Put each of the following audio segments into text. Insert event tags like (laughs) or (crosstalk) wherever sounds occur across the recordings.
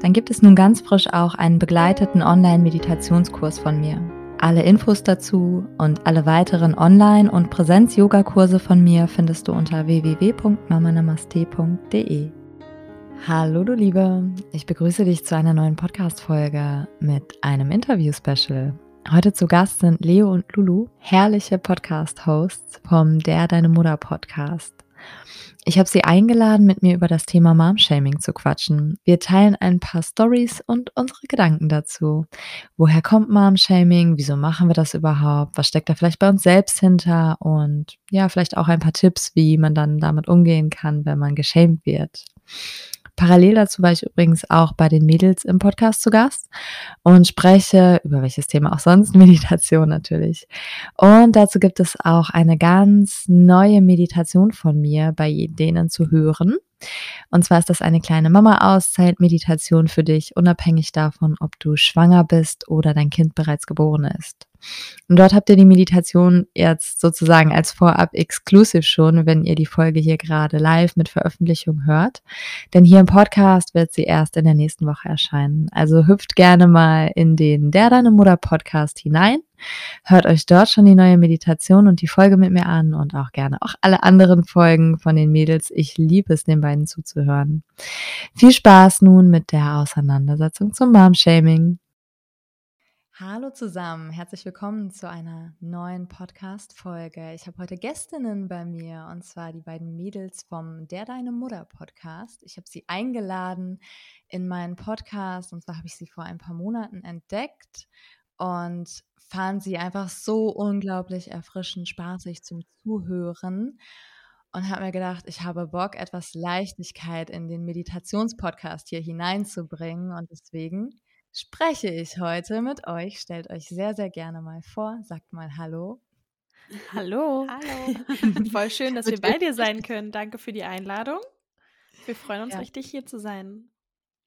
dann gibt es nun ganz frisch auch einen begleiteten Online-Meditationskurs von mir. Alle Infos dazu und alle weiteren Online- und Präsenz-Yoga-Kurse von mir findest du unter www.mamanamaste.de. Hallo du Liebe, ich begrüße dich zu einer neuen Podcast-Folge mit einem Interview-Special. Heute zu Gast sind Leo und Lulu, herrliche Podcast-Hosts vom Der Deine Mutter Podcast. Ich habe sie eingeladen, mit mir über das Thema Mom-Shaming zu quatschen. Wir teilen ein paar Stories und unsere Gedanken dazu. Woher kommt Mom-Shaming? Wieso machen wir das überhaupt? Was steckt da vielleicht bei uns selbst hinter? Und ja, vielleicht auch ein paar Tipps, wie man dann damit umgehen kann, wenn man geschämt wird. Parallel dazu war ich übrigens auch bei den Mädels im Podcast zu Gast und spreche über welches Thema auch sonst, (laughs) Meditation natürlich. Und dazu gibt es auch eine ganz neue Meditation von mir bei denen zu hören. Und zwar ist das eine kleine Mama-Auszeit-Meditation für dich, unabhängig davon, ob du schwanger bist oder dein Kind bereits geboren ist. Und dort habt ihr die Meditation jetzt sozusagen als Vorab exclusive schon, wenn ihr die Folge hier gerade live mit Veröffentlichung hört. Denn hier im Podcast wird sie erst in der nächsten Woche erscheinen. Also hüpft gerne mal in den Der Deine Mutter Podcast hinein. Hört euch dort schon die neue Meditation und die Folge mit mir an und auch gerne auch alle anderen Folgen von den Mädels. Ich liebe es, den beiden zuzuhören. Viel Spaß nun mit der Auseinandersetzung zum Mom-Shaming. Hallo zusammen, herzlich willkommen zu einer neuen Podcast-Folge. Ich habe heute Gästinnen bei mir und zwar die beiden Mädels vom Der Deine Mutter Podcast. Ich habe sie eingeladen in meinen Podcast und zwar habe ich sie vor ein paar Monaten entdeckt und fand sie einfach so unglaublich erfrischend, spaßig zum Zuhören und habe mir gedacht, ich habe Bock, etwas Leichtigkeit in den Meditationspodcast hier hineinzubringen und deswegen spreche ich heute mit euch. Stellt euch sehr, sehr gerne mal vor. Sagt mal Hallo. Hallo. Hallo. (laughs) Voll schön, dass wir bei dir sein können. Danke für die Einladung. Wir freuen uns ja. richtig, hier zu sein.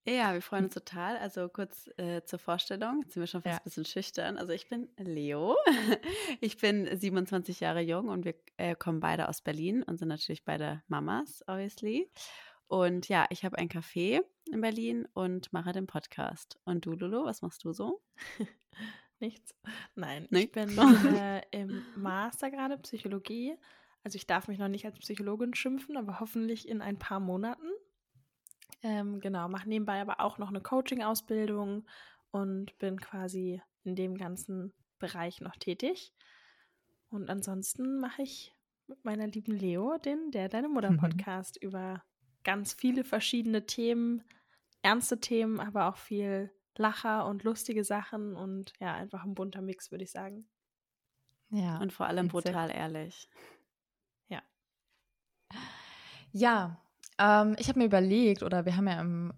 Ja, wir freuen uns total. Also kurz äh, zur Vorstellung. Jetzt sind wir schon fast ja. ein bisschen schüchtern. Also ich bin Leo. (laughs) Ich bin 27 Jahre jung und wir äh, kommen beide aus Berlin und sind natürlich beide Mamas, obviously. Und ja, ich habe ein Café in Berlin und mache den Podcast. Und du, Lulu, was machst du so? (laughs) Nichts. Nein, Nichts. ich bin (laughs) äh, im Master gerade Psychologie. Also ich darf mich noch nicht als Psychologin schimpfen, aber hoffentlich in ein paar Monaten. Ähm, genau, mache nebenbei aber auch noch eine Coaching-Ausbildung und bin quasi in dem ganzen Bereich noch tätig. Und ansonsten mache ich mit meiner lieben Leo den Der Deine Mutter Podcast mhm. (laughs) über ganz viele verschiedene Themen, ernste Themen, aber auch viel Lacher und lustige Sachen und ja, einfach ein bunter Mix, würde ich sagen. Ja. Und vor allem brutal ehrlich. Ja. Ja, ähm, ich habe mir überlegt, oder wir haben ja im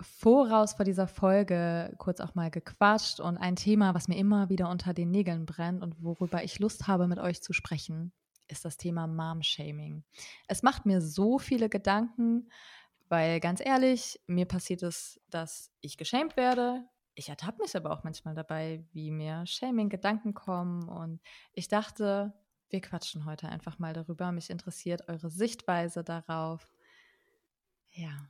Voraus vor dieser Folge kurz auch mal gequatscht und ein Thema, was mir immer wieder unter den Nägeln brennt und worüber ich Lust habe, mit euch zu sprechen, ist das Thema Mom-Shaming. Es macht mir so viele Gedanken, weil ganz ehrlich, mir passiert es, dass ich geschämt werde. Ich ertappe mich aber auch manchmal dabei, wie mir Shaming-Gedanken kommen. Und ich dachte, wir quatschen heute einfach mal darüber. Mich interessiert eure Sichtweise darauf. Ja.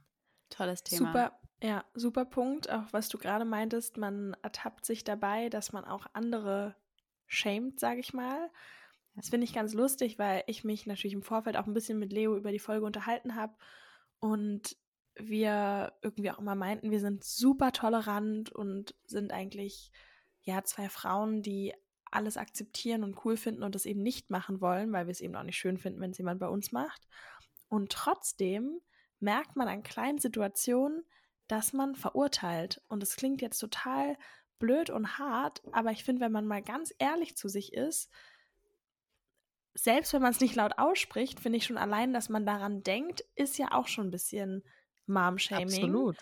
Tolles Thema. Super, ja, super Punkt. Auch was du gerade meintest, man ertappt sich dabei, dass man auch andere schämt, sage ich mal. Das finde ich ganz lustig, weil ich mich natürlich im Vorfeld auch ein bisschen mit Leo über die Folge unterhalten habe und wir irgendwie auch immer meinten, wir sind super tolerant und sind eigentlich ja zwei Frauen, die alles akzeptieren und cool finden und das eben nicht machen wollen, weil wir es eben auch nicht schön finden, wenn es jemand bei uns macht. Und trotzdem merkt man an kleinen Situationen, dass man verurteilt. Und es klingt jetzt total blöd und hart, aber ich finde, wenn man mal ganz ehrlich zu sich ist, selbst wenn man es nicht laut ausspricht, finde ich schon allein, dass man daran denkt, ist ja auch schon ein bisschen Mom-Shaming. Absolut.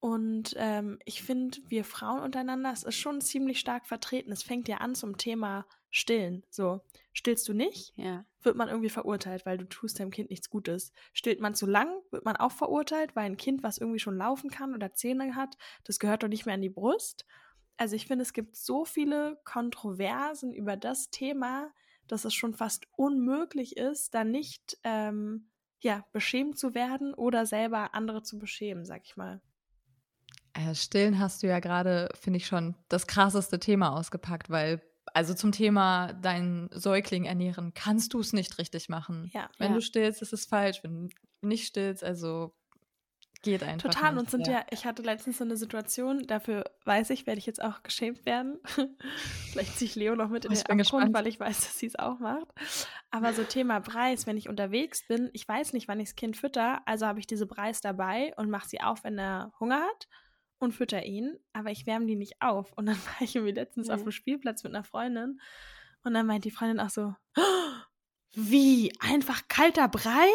Und ähm, ich finde, wir Frauen untereinander, es ist schon ziemlich stark vertreten. Es fängt ja an zum Thema Stillen. So, stillst du nicht, ja. wird man irgendwie verurteilt, weil du tust deinem Kind nichts Gutes. Stillt man zu lang, wird man auch verurteilt, weil ein Kind, was irgendwie schon laufen kann oder Zähne hat, das gehört doch nicht mehr an die Brust. Also ich finde, es gibt so viele Kontroversen über das Thema, dass es schon fast unmöglich ist, da nicht ähm, ja, beschämt zu werden oder selber andere zu beschämen, sag ich mal. Äh, Stillen hast du ja gerade, finde ich, schon das krasseste Thema ausgepackt, weil, also zum Thema deinen Säugling ernähren, kannst du es nicht richtig machen. Ja, wenn ja. du stillst, ist es falsch. Wenn du nicht stillst, also geht einfach. Total. Nicht. Und sind ja. ja, ich hatte letztens so eine Situation, dafür weiß ich, werde ich jetzt auch geschämt werden. (laughs) Vielleicht ziehe ich Leo noch mit in Ich den Abgrund, weil ich weiß, dass sie es auch macht. Aber so Thema Preis, wenn ich unterwegs bin, ich weiß nicht, wann ich das Kind fütter, also habe ich diese Preis dabei und mache sie auf, wenn er Hunger hat und fütter ihn, aber ich wärme die nicht auf. Und dann (laughs) war ich irgendwie letztens Nee. auf dem Spielplatz mit einer Freundin und dann meint die Freundin auch so, "Oh, wie, einfach kalter Brei?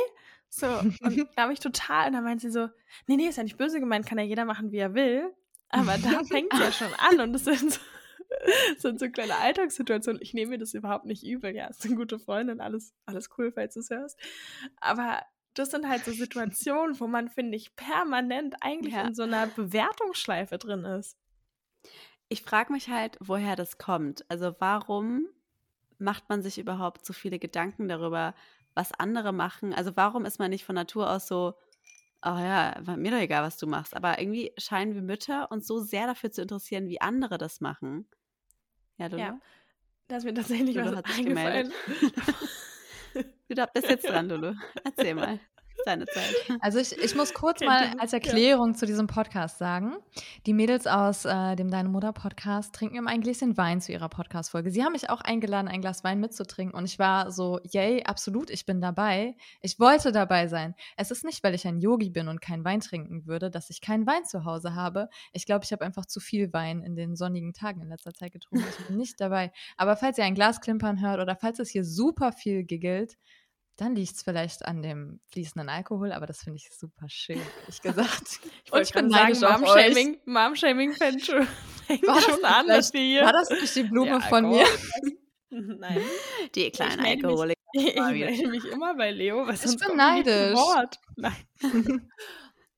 So, und (laughs) da habe ich total, und dann meint sie so, nee, nee, ist ja nicht böse gemeint, kann ja jeder machen, wie er will. Aber da (laughs) fängt es ja schon an und das sind so, (laughs) sind so kleine Alltagssituationen. Ich nehme mir das überhaupt nicht übel. Ja, ist eine gute Freundin, alles, alles cool, falls du es hörst. Aber das sind halt so Situationen, wo man, finde ich, permanent eigentlich Ja. in so einer Bewertungsschleife drin ist. Ich frage mich halt, woher das kommt. Also warum macht man sich überhaupt so viele Gedanken darüber, was andere machen? Also warum ist man nicht von Natur aus so, oh ja, mir doch egal, was du machst. Aber irgendwie scheinen wir Mütter uns so sehr dafür zu interessieren, wie andere das machen. Ja, Lulu? Ja. Da ist mir tatsächlich Lulu was hat sich eingefallen. (laughs) Du bist jetzt dran, Lulu. Erzähl mal. Ist Deine Zeit. (laughs) Also ich, ich muss kurz mal als. Erklärung zu diesem Podcast sagen. Die Mädels aus äh, dem Deine Mutter Podcast trinken immer ein Gläschen Wein zu ihrer Podcast-Folge. Sie haben mich auch eingeladen, ein Glas Wein mitzutrinken und ich war so, yay, absolut, ich bin dabei. Ich wollte dabei sein. Es ist nicht, weil ich ein Yogi bin und keinen Wein trinken würde, dass ich keinen Wein zu Hause habe. Ich glaube, ich habe einfach zu viel Wein in den sonnigen Tagen in letzter Zeit getrunken. Ich bin nicht dabei. Aber falls ihr ein Glas klimpern hört oder falls es hier super viel giggelt, dann liegt es vielleicht an dem fließenden Alkohol, aber das finde ich super schön, ehrlich (laughs) gesagt. Ich wollte bin gerade sagen, neidisch auf Mom-Shaming Mom-Shaming fängt schon, (laughs) fängt War das schon an, dass wir hier... War das nicht die Blume Ja, von mir? (laughs) Nein. Die mich- Alkoholiker. Ich melde mich immer bei Leo, was Ich bin neidisch. Wort. Nein.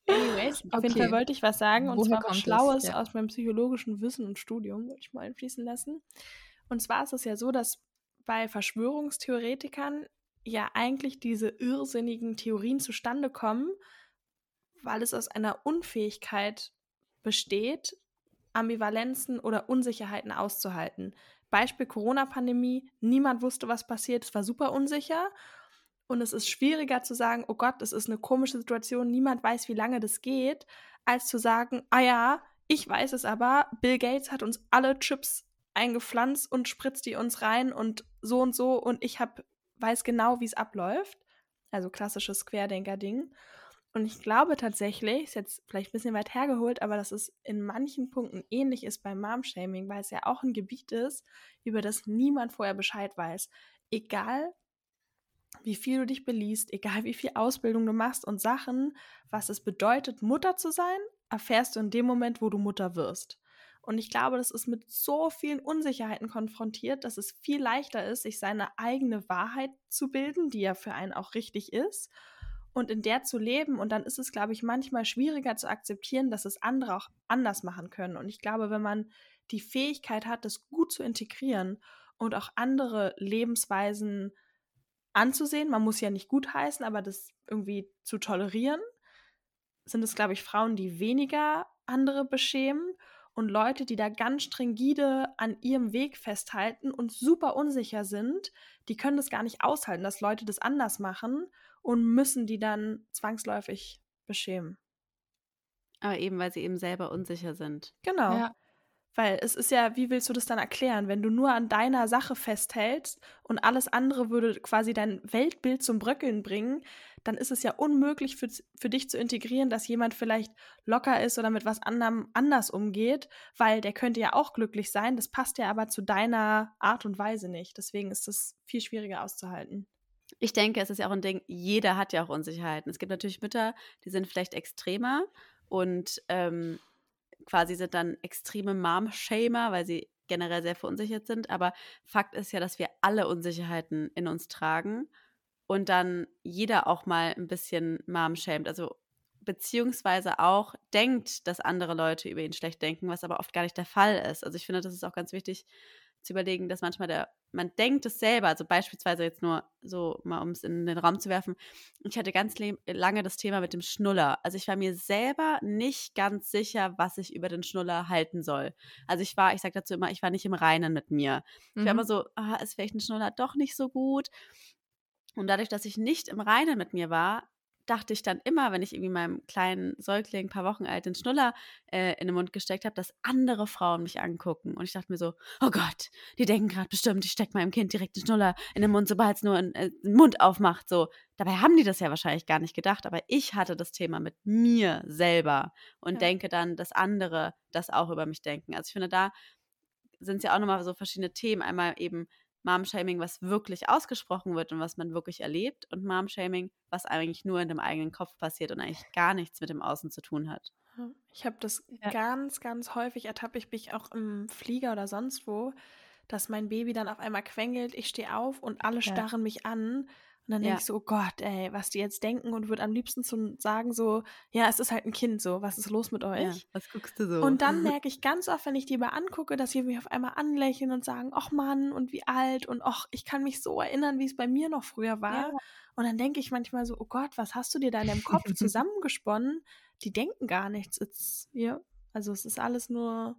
Anyways, auf jeden. Fall wollte ich was sagen und Woher zwar was? Schlaues Ja. aus meinem psychologischen Wissen und Studium, wollte ich mal einfließen lassen. Und zwar ist es ja so, dass bei Verschwörungstheoretikern ja eigentlich diese irrsinnigen Theorien zustande kommen, weil es aus einer Unfähigkeit besteht, Ambivalenzen oder Unsicherheiten auszuhalten. Beispiel Corona-Pandemie, niemand wusste, was passiert, es war super unsicher. Und es ist schwieriger zu sagen, oh Gott, das ist eine komische Situation, niemand weiß, wie lange das geht, als zu sagen, ah ja, ich weiß es aber, Bill Gates hat uns alle Chips eingepflanzt und spritzt die uns rein und so und so und ich hab, weiß genau, wie es abläuft. Also klassisches Querdenker-Ding. Und ich glaube tatsächlich, ist jetzt vielleicht ein bisschen weit hergeholt, aber dass es in manchen Punkten ähnlich ist beim Mom-Shaming, weil es ja auch ein Gebiet ist, über das niemand vorher Bescheid weiß. Egal, wie viel du dich beliest, egal wie viel Ausbildung du machst und Sachen, was es bedeutet, Mutter zu sein, erfährst du in dem Moment, wo du Mutter wirst. Und ich glaube, das ist mit so vielen Unsicherheiten konfrontiert, dass es viel leichter ist, sich seine eigene Wahrheit zu bilden, die ja für einen auch richtig ist, und in der zu leben. Und dann ist es, glaube ich, manchmal schwieriger zu akzeptieren, dass es andere auch anders machen können. Und ich glaube, wenn man die Fähigkeit hat, das gut zu integrieren und auch andere Lebensweisen anzusehen, man muss ja nicht gutheißen, aber das irgendwie zu tolerieren, sind es, glaube ich, Frauen, die weniger andere beschämen und Leute, die da ganz stringide an ihrem Weg festhalten und super unsicher sind, die können das gar nicht aushalten, dass Leute das anders machen und müssen die dann zwangsläufig beschämen. Aber eben, weil sie eben selber unsicher sind. Genau. Ja. Weil es ist ja, wie willst du das dann erklären, wenn du nur an deiner Sache festhältst und alles andere würde quasi dein Weltbild zum Bröckeln bringen, dann ist es ja unmöglich für, für dich zu integrieren, dass jemand vielleicht locker ist oder mit was anderem anders umgeht, weil der könnte ja auch glücklich sein, das passt ja aber zu deiner Art und Weise nicht. Deswegen ist das viel schwieriger auszuhalten. Ich denke, es ist ja auch ein Ding, jeder hat ja auch Unsicherheiten. Es gibt natürlich Mütter, die sind vielleicht extremer und ähm, quasi sind dann extreme Mom-Shamer, weil sie generell sehr verunsichert sind. Aber Fakt ist ja, dass wir alle Unsicherheiten in uns tragen und dann jeder auch mal ein bisschen Mom shamed. Also beziehungsweise auch denkt, dass andere Leute über ihn schlecht denken, was aber oft gar nicht der Fall ist. Also ich finde, das ist auch ganz wichtig zu überlegen, dass manchmal der, man denkt es selber, also beispielsweise jetzt nur so mal, um es in den Raum zu werfen, ich hatte ganz lange das Thema mit dem Schnuller. Also ich war mir selber nicht ganz sicher, was ich über den Schnuller halten soll. Also ich war, ich sage dazu immer, ich war nicht im Reinen mit mir. Ich war mhm. immer so, ah, ist vielleicht ein Schnuller doch nicht so gut. Und dadurch, dass ich nicht im Reinen mit mir war, dachte ich dann immer, wenn ich irgendwie meinem kleinen Säugling, ein paar Wochen alt, den Schnuller äh, in den Mund gesteckt habe, dass andere Frauen mich angucken. Und ich dachte mir so, oh Gott, die denken gerade bestimmt, ich stecke meinem Kind direkt den Schnuller in den Mund, sobald es nur einen, äh, den Mund aufmacht. So. Dabei haben die das ja wahrscheinlich gar nicht gedacht, aber ich hatte das Thema mit mir selber und ja. denke dann, dass andere das auch über mich denken. Also ich finde, da sind es ja auch nochmal so verschiedene Themen. Einmal eben Mom-Shaming, was wirklich ausgesprochen wird und was man wirklich erlebt und Mom-Shaming, was eigentlich nur in dem eigenen Kopf passiert und eigentlich gar nichts mit dem Außen zu tun hat. Ich habe das ja. ganz, ganz häufig, ertappe ich mich auch im Flieger oder sonst wo, dass mein Baby dann auf einmal quengelt, ich stehe auf und alle starren ja. mich an und dann ja. denke ich so, oh Gott, ey, was die jetzt denken und würde am liebsten zu sagen so, ja, es ist halt ein Kind so, was ist los mit euch? Ja, was guckst du so? Und dann (laughs) merke ich ganz oft, wenn ich die mal angucke, dass sie mich auf einmal anlächeln und sagen, ach Mann, und wie alt und ach, ich kann mich so erinnern, wie es bei mir noch früher war. Ja. Und dann denke ich manchmal so, oh Gott, was hast du dir da in deinem Kopf (laughs) zusammengesponnen? Die denken gar nichts. It's, ja, also es ist alles nur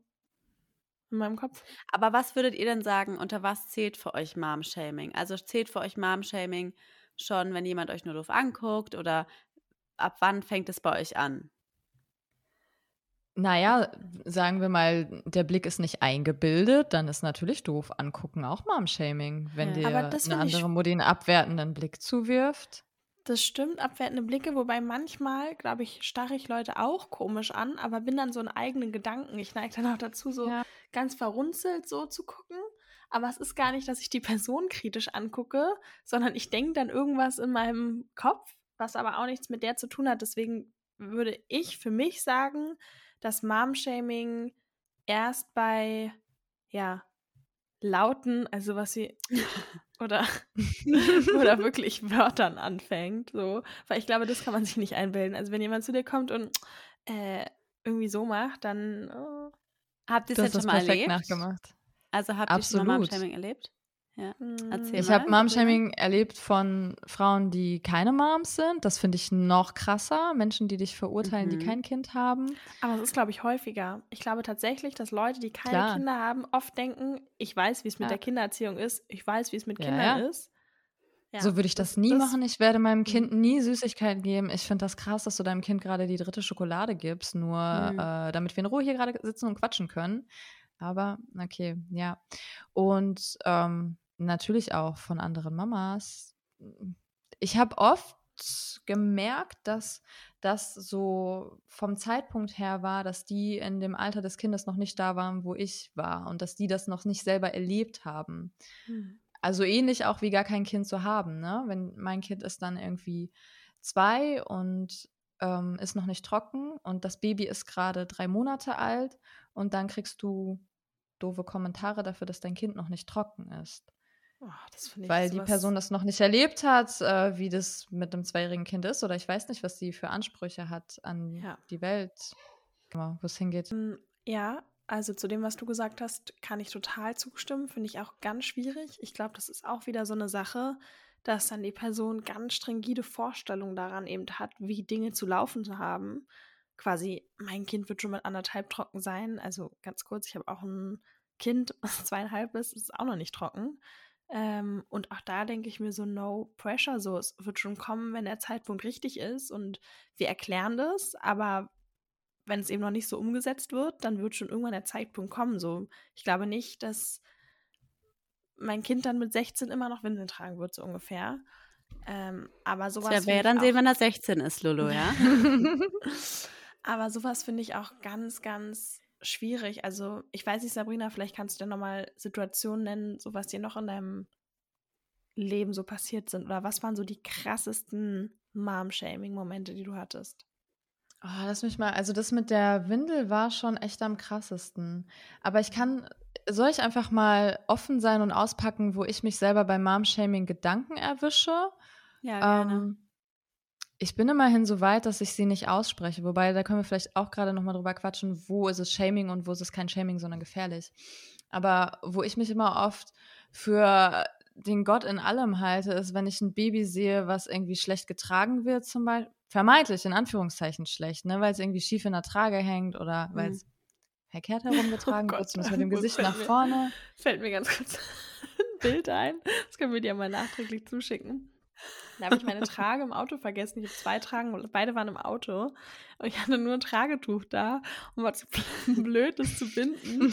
in meinem Kopf. Aber was würdet ihr denn sagen, unter was zählt für euch Mom-Shaming? Also zählt für euch Mom-Shaming schon, wenn jemand euch nur doof anguckt oder ab wann fängt es bei euch an? Naja, sagen wir mal, der Blick ist nicht eingebildet, dann ist natürlich doof angucken auch Mom-Shaming, wenn ja. dir eine andere Mutti einen abwertenden Blick zuwirft. Das stimmt, abwertende Blicke, wobei manchmal, glaube ich, starre ich Leute auch komisch an, aber bin dann so in eigenen Gedanken. Ich neige dann auch dazu, so ja. ganz verrunzelt so zu gucken aber es ist gar nicht, dass ich die Person kritisch angucke, sondern ich denke dann irgendwas in meinem Kopf, was aber auch nichts mit der zu tun hat. Deswegen würde ich für mich sagen, dass Mom-Shaming erst bei, ja, Lauten, also was sie (laughs) oder, (laughs) oder wirklich Wörtern anfängt, so, weil ich glaube, das kann man sich nicht einbilden. Also wenn jemand zu dir kommt und äh, irgendwie so macht, dann oh. habt ihr es jetzt schon mal erlebt? Nachgemacht. Also habt ihr schon mal Momshaming erlebt? Ja. Hm. Erzähl ich habe Momshaming erlebt von Frauen, die keine Moms sind. Das finde ich noch krasser. Menschen, die dich verurteilen, mhm. die kein Kind haben. Aber es ist, glaube ich, häufiger. Ich glaube tatsächlich, dass Leute, die keine Klar. Kinder haben, oft denken, ich weiß, wie es mit ja. der Kindererziehung ist. Ich weiß, wie es mit Kindern ja, ist. Ja. So würde ich das nie das, machen. Ich werde meinem mhm. Kind nie Süßigkeiten geben. Ich finde das krass, dass du deinem Kind gerade die dritte Schokolade gibst, nur mhm. äh, damit wir in Ruhe hier gerade sitzen und quatschen können. Aber okay, ja. Und ähm, natürlich auch von anderen Mamas. Ich habe oft gemerkt, dass das so vom Zeitpunkt her war, dass die in dem Alter des Kindes noch nicht da waren, wo ich war und dass die das noch nicht selber erlebt haben. Hm. Also ähnlich auch wie gar kein Kind zu haben, ne? Wenn mein Kind ist dann irgendwie zwei und ähm, ist noch nicht trocken und das Baby ist gerade drei Monate alt und dann kriegst du doofe Kommentare dafür, dass dein Kind noch nicht trocken ist. Oh, Weil die Person das noch nicht erlebt hat, äh, wie das mit einem zweijährigen Kind ist, oder ich weiß nicht, was sie für Ansprüche hat an ja. die Welt, wo es hingeht. Hm, ja, also zu dem, was du gesagt hast, kann ich total zustimmen. Finde ich auch ganz schwierig. Ich glaube, das ist auch wieder so eine Sache, dass dann die Person ganz strengide Vorstellungen daran eben hat, wie Dinge zu laufen zu haben quasi, mein Kind wird schon mit anderthalb trocken sein. Also ganz kurz, ich habe auch ein Kind, was (laughs) zweieinhalb ist, ist auch noch nicht trocken. Ähm, und auch da denke ich mir so, no pressure, so, es wird schon kommen, wenn der Zeitpunkt richtig ist und wir erklären das, aber wenn es eben noch nicht so umgesetzt wird, dann wird schon irgendwann der Zeitpunkt kommen. So, ich glaube nicht, dass mein Kind dann mit 16 immer noch Windeln tragen wird, so ungefähr. Ähm, aber sowas. Ja, wer dann sehen, wenn er 16 ist, Lulu, ja? (laughs) Aber sowas finde ich auch ganz, ganz schwierig. Also, ich weiß nicht, Sabrina, vielleicht kannst du dir nochmal Situationen nennen, so was dir noch in deinem Leben so passiert sind. Oder was waren so die krassesten Mom-Shaming-Momente, die du hattest? Oh, lass mich mal, also das mit der Windel war schon echt am krassesten. Aber ich kann, soll ich einfach mal offen sein und auspacken, wo ich mich selber bei Mom-Shaming Gedanken erwische? Ja, gerne. Ähm, ich bin immerhin so weit, dass ich sie nicht ausspreche. Wobei, da können wir vielleicht auch gerade nochmal drüber quatschen, wo ist es Shaming und wo ist es kein Shaming, sondern gefährlich. Aber wo ich mich immer oft für den Gott in allem halte, ist, wenn ich ein Baby sehe, was irgendwie schlecht getragen wird, zum Beispiel, vermeintlich in Anführungszeichen schlecht, ne, weil es irgendwie schief in der Trage hängt oder weil es mhm. verkehrt herumgetragen (laughs) oh wird, zumindest mit dem (laughs) Gesicht nach vorne. Mir, fällt mir ganz kurz (laughs) ein Bild ein. Das können wir dir mal nachträglich zuschicken. Da habe ich meine Trage im Auto vergessen. Ich habe zwei Tragen, beide waren im Auto. Und ich hatte nur ein Tragetuch da und war zu (laughs) blöd, das zu binden.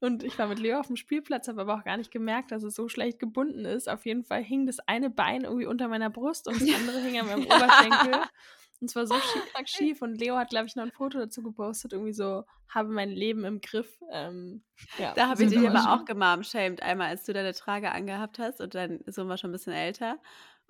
Und ich war mit Leo auf dem Spielplatz, habe aber auch gar nicht gemerkt, dass es so schlecht gebunden ist. Auf jeden Fall hing das eine Bein irgendwie unter meiner Brust und das andere hing an meinem (laughs) Oberschenkel. Und zwar so schief, schief. Und Leo hat, glaube ich, noch ein Foto dazu gepostet, irgendwie so, habe mein Leben im Griff. Ähm, ja, da habe ich dich aber auch gemarmshamed, einmal als du deine Trage angehabt hast und dein Sohn war schon ein bisschen älter.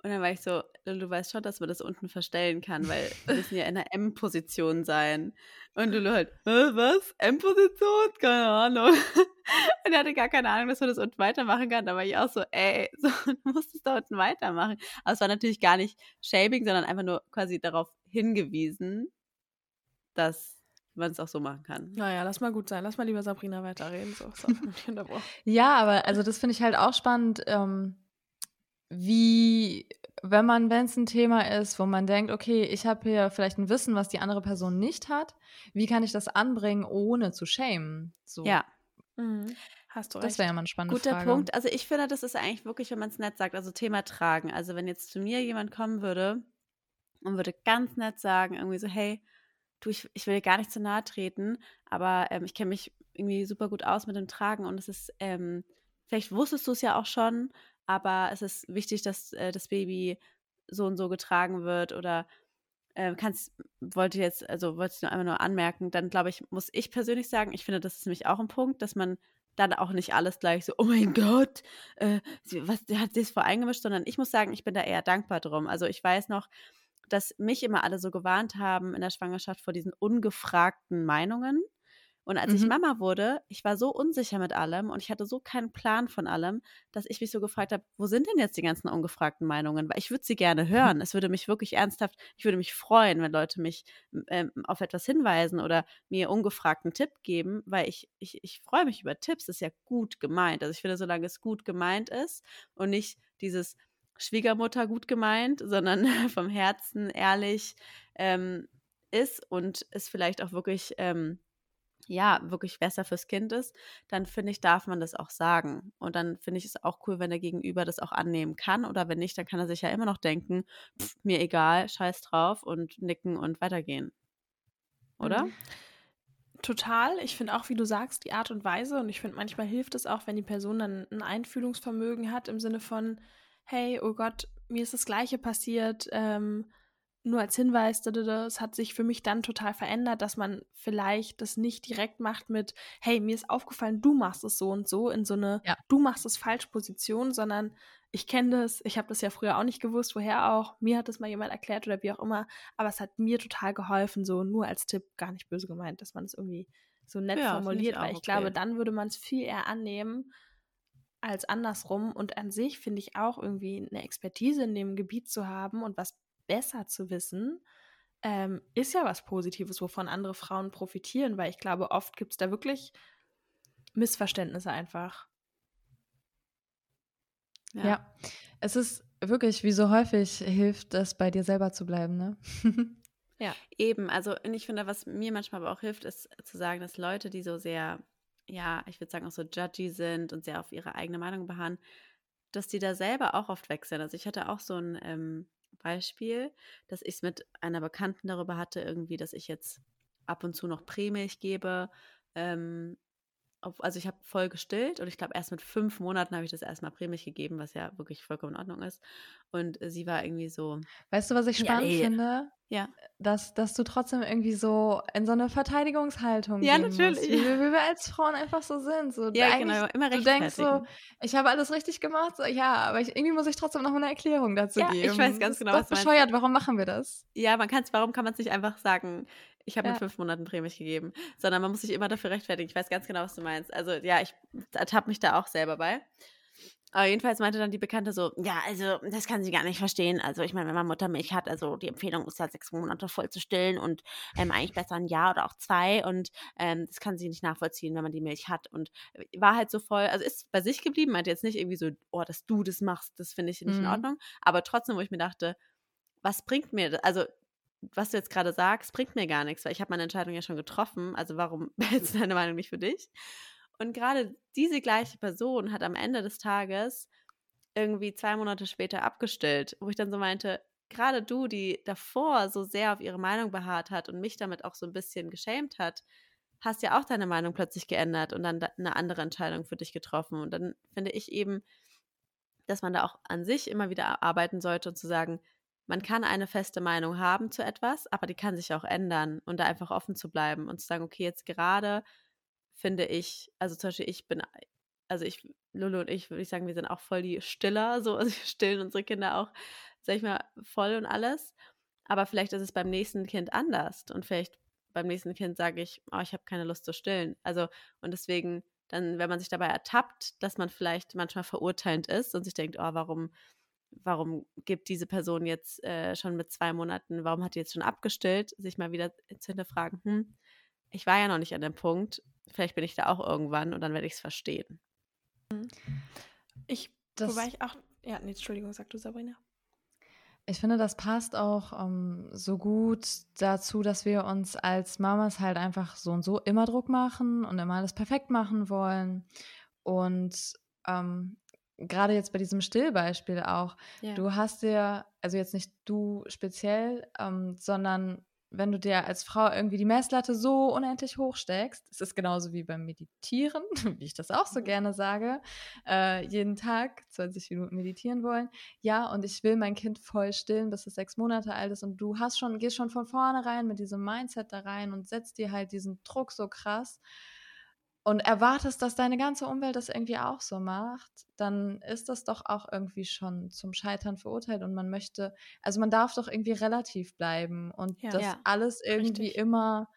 Und dann war ich so, du weißt schon, dass man das unten verstellen kann, weil wir müssen ja in der M-Position sein. Und Lulu halt, was? M-Position? Keine Ahnung. (laughs) Und er hatte gar keine Ahnung, dass man das unten weitermachen kann. Da war ich auch so, ey, (laughs) so, du musst es da unten weitermachen. Aber es war natürlich gar nicht Shaming, sondern einfach nur quasi darauf hingewiesen, dass man es auch so machen kann. Naja, lass mal gut sein. Lass mal lieber Sabrina weiterreden. So, so, (laughs) ja, aber also das finde ich halt auch spannend. Ähm wie, wenn man, wenn es ein Thema ist, wo man denkt, okay, ich habe hier vielleicht ein Wissen, was die andere Person nicht hat, wie kann ich das anbringen, ohne zu schämen? So. Ja. Mhm. Hast du recht. Das wäre ja mal ein spannender Guter Frage. Punkt. Also ich finde, das ist eigentlich wirklich, wenn man es nett sagt, also Thema tragen. Also wenn jetzt zu mir jemand kommen würde und würde ganz nett sagen, irgendwie so, hey, du, ich, ich will dir gar nicht zu nahe treten, aber ähm, ich kenne mich irgendwie super gut aus mit dem Tragen und es ist, ähm, vielleicht wusstest du es ja auch schon, aber es ist wichtig, dass äh, das Baby so und so getragen wird oder äh, kannst, wollte jetzt, also wollte ich nur einmal nur anmerken, dann glaube ich, muss ich persönlich sagen, ich finde, das ist nämlich auch ein Punkt, dass man dann auch nicht alles gleich so, oh mein Gott, äh, was, der hat sich vor eingemischt, sondern ich muss sagen, ich bin da eher dankbar drum. Also ich weiß noch, dass mich immer alle so gewarnt haben in der Schwangerschaft vor diesen ungefragten Meinungen. Und als mhm. ich Mama wurde, ich war so unsicher mit allem und ich hatte so keinen Plan von allem, dass ich mich so gefragt habe, wo sind denn jetzt die ganzen ungefragten Meinungen? Weil ich würde sie gerne mhm. hören. Es würde mich wirklich ernsthaft, ich würde mich freuen, wenn Leute mich ähm, auf etwas hinweisen oder mir ungefragten Tipp geben, weil ich, ich, ich freue mich über Tipps. Das ist ja gut gemeint. Also ich finde, solange es gut gemeint ist und nicht dieses Schwiegermutter gut gemeint, sondern (laughs) vom Herzen ehrlich ähm, ist und es vielleicht auch wirklich ähm, ja, wirklich besser fürs Kind ist, dann finde ich, darf man das auch sagen. Und dann finde ich es auch cool, wenn der Gegenüber das auch annehmen kann. Oder wenn nicht, dann kann er sich ja immer noch denken, pff, mir egal, scheiß drauf und nicken und weitergehen. Oder? Mhm. Total. Ich finde auch, wie du sagst, die Art und Weise. Und ich finde, manchmal hilft es auch, wenn die Person dann ein Einfühlungsvermögen hat im Sinne von, hey, oh Gott, mir ist das Gleiche passiert. Ähm, nur als Hinweis, es hat sich für mich dann total verändert, dass man vielleicht das nicht direkt macht mit, hey, mir ist aufgefallen, du machst es so und so, in so eine, ja. du machst es falsch Position, sondern ich kenne das, ich habe das ja früher auch nicht gewusst, woher auch, mir hat das mal jemand erklärt oder wie auch immer, aber es hat mir total geholfen, so nur als Tipp, gar nicht böse gemeint, dass man es irgendwie so nett ja, formuliert, ich weil ich okay. glaube, dann würde man es viel eher annehmen als andersrum und an sich finde ich auch irgendwie eine Expertise in dem Gebiet zu haben und was besser zu wissen, ähm, ist ja was Positives, wovon andere Frauen profitieren, weil ich glaube, oft gibt es da wirklich Missverständnisse einfach. Ja. ja. es ist wirklich, wie so häufig hilft es, bei dir selber zu bleiben, ne? (laughs) ja, eben. Also, und ich finde, was mir manchmal aber auch hilft, ist zu sagen, dass Leute, die so sehr, ja, ich würde sagen, auch so judgy sind und sehr auf ihre eigene Meinung beharren, dass die da selber auch oft wechseln. Also, ich hatte auch so ein, ähm, Beispiel, dass ich es mit einer Bekannten darüber hatte, irgendwie, dass ich jetzt ab und zu noch Prämilch gebe. Ähm, also ich habe voll gestillt und ich glaube, erst mit fünf Monaten habe ich das erstmal Prämilch gegeben, was ja wirklich vollkommen in Ordnung ist. Und sie war irgendwie so. Weißt du, was ich spannend ja, finde? Ja. Dass, dass du trotzdem irgendwie so in so eine Verteidigungshaltung Ja, natürlich. Musst, wie, (laughs) wie, wir als Frauen einfach so sind. So, ja, genau, immer Du denkst so, ich habe alles richtig gemacht. So, ja, aber ich, irgendwie muss ich trotzdem noch eine Erklärung dazu ja, geben. ich weiß ganz genau, das ist was bescheuert. Warum machen wir das? Ja, man kann es, warum kann man es nicht einfach sagen, ich habe ja. mit fünf Monaten Prämilch gegeben, sondern man muss sich immer dafür rechtfertigen. Ich weiß ganz genau, was du meinst. Also ja, ich ertappe mich da auch selber bei. Aber jedenfalls meinte dann die Bekannte so, ja, also das kann sie gar nicht verstehen. Also ich meine, wenn man Muttermilch hat, also die Empfehlung ist ja sechs Monate voll zu stillen und ähm, eigentlich besser ein Jahr oder auch zwei und ähm, das kann sie nicht nachvollziehen, wenn man die Milch hat und äh, war halt so voll, also ist bei sich geblieben, meinte jetzt nicht irgendwie so, oh, dass du das machst, das finde ich nicht mhm. in Ordnung, aber trotzdem, wo ich mir dachte, was bringt mir das? Also was du jetzt gerade sagst, bringt mir gar nichts, weil ich habe meine Entscheidung ja schon getroffen, also warum (laughs) behältst du deine Meinung nicht für dich? Und gerade diese gleiche Person hat am Ende des Tages irgendwie zwei Monate später abgestellt, wo ich dann so meinte, gerade du, die davor so sehr auf ihre Meinung beharrt hat und mich damit auch so ein bisschen geschämt hat, hast ja auch deine Meinung plötzlich geändert und dann eine andere Entscheidung für dich getroffen. Und dann finde ich eben, dass man da auch an sich immer wieder arbeiten sollte und zu sagen, man kann eine feste Meinung haben zu etwas, aber die kann sich auch ändern und da einfach offen zu bleiben und zu sagen, okay, jetzt gerade finde ich, also zum Beispiel ich bin, also ich, Lulu und ich, würde ich sagen, wir sind auch voll die Stiller, so, also wir stillen unsere Kinder auch, sag ich mal, voll und alles. Aber vielleicht ist es beim nächsten Kind anders und vielleicht beim nächsten Kind sage ich, oh, ich habe keine Lust zu stillen. Also, und deswegen dann, wenn man sich dabei ertappt, dass man vielleicht manchmal verurteilend ist und sich denkt, oh, warum, warum gibt diese Person jetzt äh, schon mit zwei Monaten, warum hat die jetzt schon abgestillt, sich mal wieder zu hinterfragen, hm, ich war ja noch nicht an dem Punkt, vielleicht bin ich da auch irgendwann und dann werde ich es verstehen. Ich, das, wobei ich auch, ja, nee, Entschuldigung, sag du Sabrina. Ich finde, das passt auch um, ähm, so gut dazu, dass wir uns als Mamas halt einfach so und so immer Druck machen und immer alles perfekt machen wollen. Und ähm, gerade jetzt bei diesem Stillbeispiel auch, ja. du hast dir, also jetzt nicht du speziell, ähm, sondern wenn du dir als Frau irgendwie die Messlatte so unendlich hoch steckst, es ist genauso wie beim Meditieren, (laughs) wie ich das auch so mhm. gerne sage, äh, jeden Tag 20 Minuten meditieren wollen. Ja, und ich will mein Kind voll stillen, bis es sechs Monate alt ist und du hast schon, gehst schon von vornherein mit diesem Mindset da rein und setzt dir halt diesen Druck so krass und erwartest, dass deine ganze Umwelt das irgendwie auch so macht, dann ist das doch auch irgendwie schon zum Scheitern verurteilt und man möchte, also man darf doch irgendwie relativ bleiben und ja, das ja, alles irgendwie richtig. immer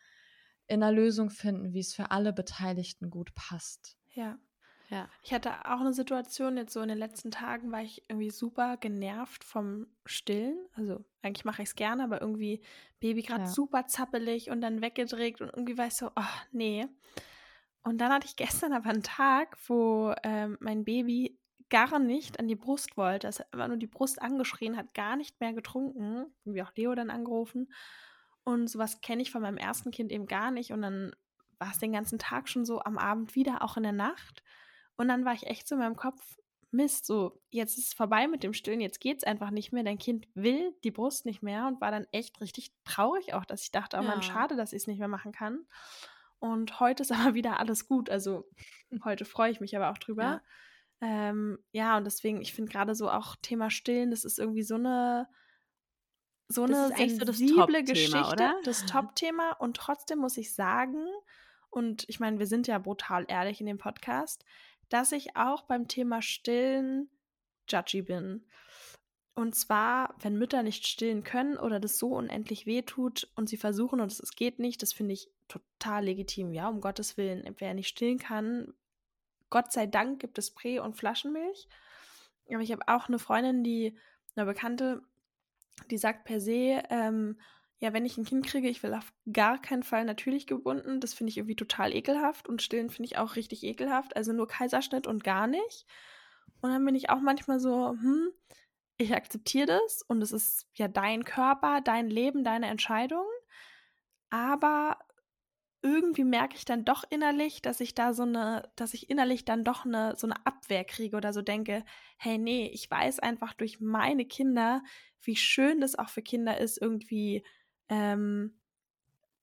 in einer Lösung finden, wie es für alle Beteiligten gut passt. Ja. Ja. Ich hatte auch eine Situation, jetzt so in den letzten Tagen war ich irgendwie super genervt vom Stillen. Also eigentlich mache ich es gerne, aber irgendwie Baby gerade ja. super zappelig und dann weggedreht und irgendwie war ich so, oh nee. Und dann hatte ich gestern aber einen Tag, wo ähm, mein Baby gar nicht an die Brust wollte. Es hat einfach nur die Brust angeschrien, hat gar nicht mehr getrunken. Wie auch Leo dann angerufen. Und sowas kenne ich von meinem ersten Kind eben gar nicht. Und dann war es den ganzen Tag schon so, am Abend wieder, auch in der Nacht. Und dann war ich echt so in meinem Kopf, Mist, so, jetzt ist es vorbei mit dem Stillen, jetzt geht es einfach nicht mehr. Dein Kind will die Brust nicht mehr und war dann echt richtig traurig auch, dass ich dachte, oh ja. man, schade, dass ich es nicht mehr machen kann. Und heute ist (laughs) aber wieder alles gut. Also (laughs) heute freue ich mich aber auch drüber. Ja, ähm, ja und deswegen, ich finde gerade so auch Thema Stillen, das ist irgendwie so eine so eine sensible so das Geschichte, oder? das (laughs) Top-Thema. Und trotzdem muss ich sagen, und ich meine, wir sind ja brutal ehrlich in dem Podcast, dass ich auch beim Thema Stillen judgy bin. Und zwar, wenn Mütter nicht stillen können oder das so unendlich wehtut und sie versuchen und es geht nicht, das finde ich total legitim. Ja, um Gottes Willen, wer nicht stillen kann, Gott sei Dank gibt es Prä- und Flaschenmilch. Aber ich habe auch eine Freundin, die, eine Bekannte, die sagt per se, ähm, ja, wenn ich ein Kind kriege, ich will auf gar keinen Fall natürlich gebunden. Das finde ich irgendwie total ekelhaft und stillen finde ich auch richtig ekelhaft. Also nur Kaiserschnitt und gar nicht. Und dann bin ich auch manchmal so, hm, ich akzeptiere das und es ist ja dein Körper, dein Leben, deine Entscheidung. Aber irgendwie merke ich dann doch innerlich, dass ich da so eine, dass ich innerlich dann doch eine, so eine Abwehr kriege oder so denke, hey, nee, ich weiß einfach durch meine Kinder, wie schön das auch für Kinder ist, irgendwie ähm,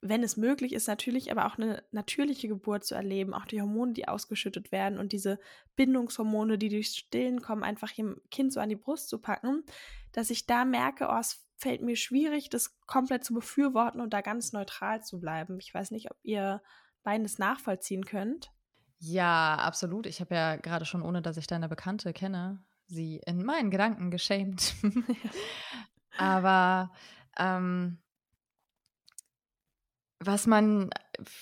wenn es möglich ist, natürlich, aber auch eine natürliche Geburt zu erleben, auch die Hormone, die ausgeschüttet werden und diese Bindungshormone, die durch Stillen kommen, einfach dem Kind so an die Brust zu packen, dass ich da merke, oh, es fällt mir schwierig, das komplett zu befürworten und da ganz neutral zu bleiben. Ich weiß nicht, ob ihr beides nachvollziehen könnt. Ja, absolut. Ich habe ja gerade schon, ohne dass ich deine Bekannte kenne, sie in meinen Gedanken geschämt. (laughs) aber ähm, Was man,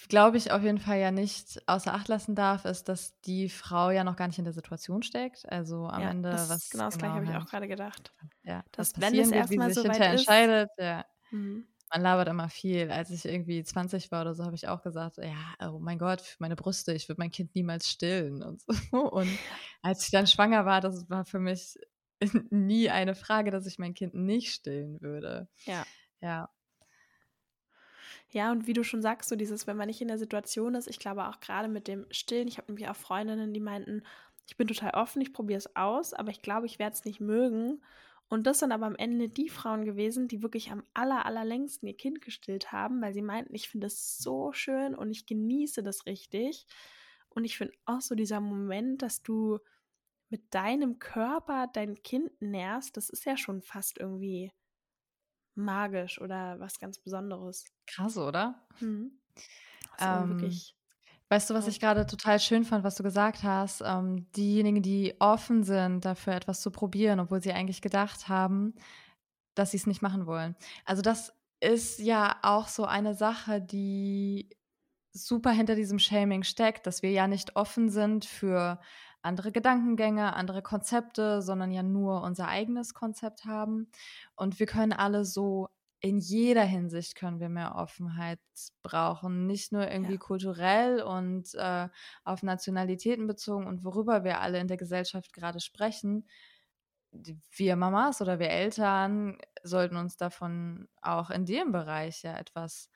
glaube ich, auf jeden Fall ja nicht außer Acht lassen darf, ist, dass die Frau ja noch gar nicht in der Situation steckt. Also am ja, Ende, das, was. Genau das gleiche habe ich halt auch gerade gedacht. Ja, dass das wenn es erstmal so weit entscheidet, ja. Mhm. Man labert immer viel. Als ich irgendwie 20 war oder so, habe ich auch gesagt, ja, oh mein Gott, meine Brüste, ich würde mein Kind niemals stillen und so. (laughs) Und als ich dann schwanger war, das war für mich (laughs) nie eine Frage, dass ich mein Kind nicht stillen würde. Ja. Ja. Ja, und wie du schon sagst, so dieses, wenn man nicht in der Situation ist, ich glaube auch gerade mit dem Stillen, ich habe nämlich auch Freundinnen, die meinten, ich bin total offen, ich probiere es aus, aber ich glaube, ich werde es nicht mögen. Und das sind aber am Ende die Frauen gewesen, die wirklich am aller, allerlängsten ihr Kind gestillt haben, weil sie meinten, ich finde es so schön und ich genieße das richtig. Und ich finde auch so dieser Moment, dass du mit deinem Körper dein Kind nährst, das ist ja schon fast irgendwie magisch oder was ganz Besonderes. Krass, oder? Mhm. Also ähm, wirklich. Weißt du, was ich gerade total schön fand, was du gesagt hast? Ähm, diejenigen, die offen sind, dafür etwas zu probieren, obwohl sie eigentlich gedacht haben, dass sie es nicht machen wollen. Also das ist ja auch so eine Sache, die super hinter diesem Shaming steckt, dass wir ja nicht offen sind für andere Gedankengänge, andere Konzepte, sondern ja nur unser eigenes Konzept haben. Und wir können alle so in jeder Hinsicht können wir mehr Offenheit brauchen, nicht nur irgendwie ja. kulturell und äh, auf Nationalitäten bezogen und worüber wir alle in der Gesellschaft gerade sprechen. Wir Mamas oder wir Eltern sollten uns davon auch in dem Bereich ja etwas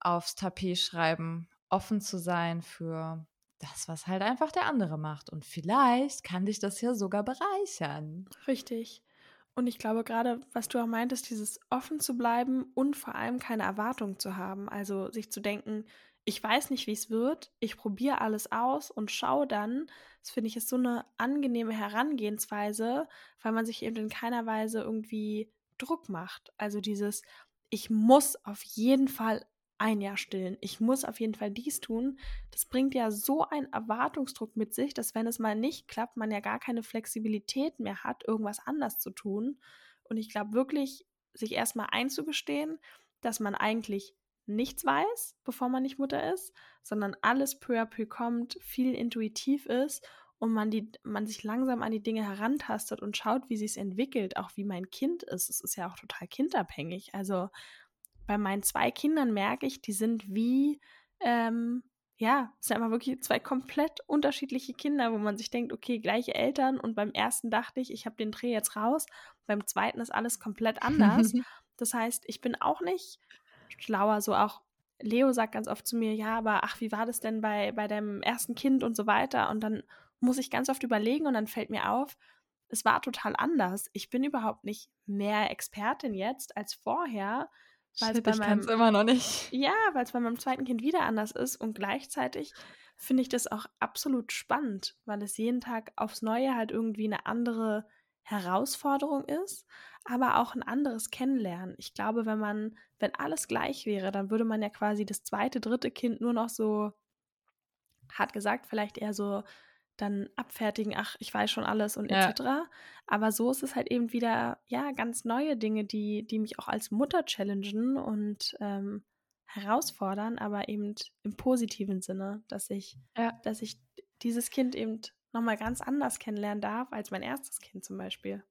aufs Tapet schreiben, offen zu sein für das, was halt einfach der andere macht. Und vielleicht kann dich das ja sogar bereichern. Richtig. Und ich glaube gerade, was du auch meintest, dieses offen zu bleiben und vor allem keine Erwartung zu haben. Also sich zu denken, ich weiß nicht, wie es wird, ich probiere alles aus und schaue dann. Das finde ich ist so eine angenehme Herangehensweise, weil man sich eben in keiner Weise irgendwie Druck macht. Also dieses, ich muss auf jeden Fall ein Jahr stillen. Ich muss auf jeden Fall dies tun. Das bringt ja so einen Erwartungsdruck mit sich, dass wenn es mal nicht klappt, man ja gar keine Flexibilität mehr hat, irgendwas anders zu tun. Und ich glaube wirklich, sich erstmal einzugestehen, dass man eigentlich nichts weiß, bevor man nicht Mutter ist, sondern alles peu à peu kommt, viel intuitiv ist und man, die, man sich langsam an die Dinge herantastet und schaut, wie sie es entwickelt, auch wie mein Kind ist. Es ist ja auch total kindabhängig. Also bei meinen zwei Kindern merke ich, die sind wie, ähm, ja, es sind einfach wirklich zwei komplett unterschiedliche Kinder, wo man sich denkt, okay, gleiche Eltern und beim ersten dachte ich, ich habe den Dreh jetzt raus, beim zweiten ist alles komplett anders. (laughs) das heißt, ich bin auch nicht schlauer, so auch Leo sagt ganz oft zu mir, ja, aber ach, wie war das denn bei, bei deinem ersten Kind und so weiter? Und dann muss ich ganz oft überlegen und dann fällt mir auf, es war total anders. Ich bin überhaupt nicht mehr Expertin jetzt als vorher, Shit, ich kann es immer noch nicht. Ja, weil es bei meinem zweiten Kind wieder anders ist und gleichzeitig finde ich das auch absolut spannend, weil es jeden Tag aufs Neue halt irgendwie eine andere Herausforderung ist, aber auch ein anderes Kennenlernen. Ich glaube, wenn man, wenn alles gleich wäre, dann würde man ja quasi das zweite, dritte Kind nur noch so, hart gesagt, vielleicht eher so dann abfertigen, ach, ich weiß schon alles und ja. etc. Aber so ist es halt eben wieder, ja, ganz neue Dinge, die, die mich auch als Mutter challengen und ähm, herausfordern, aber eben im positiven Sinne, dass ich, ja. dass ich dieses Kind eben nochmal ganz anders kennenlernen darf als mein erstes Kind zum Beispiel.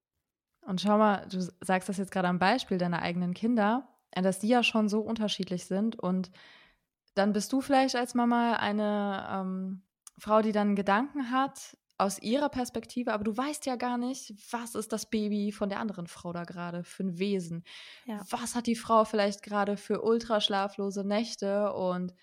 Und schau mal, du sagst das jetzt gerade am Beispiel deiner eigenen Kinder, äh, dass die ja schon so unterschiedlich sind und dann bist du vielleicht als Mama eine ähm, Frau, die dann Gedanken hat aus ihrer Perspektive, aber du weißt ja gar nicht, was ist das Baby von der anderen Frau da gerade für ein Wesen? Ja. Was hat die Frau vielleicht gerade für ultraschlaflose Nächte und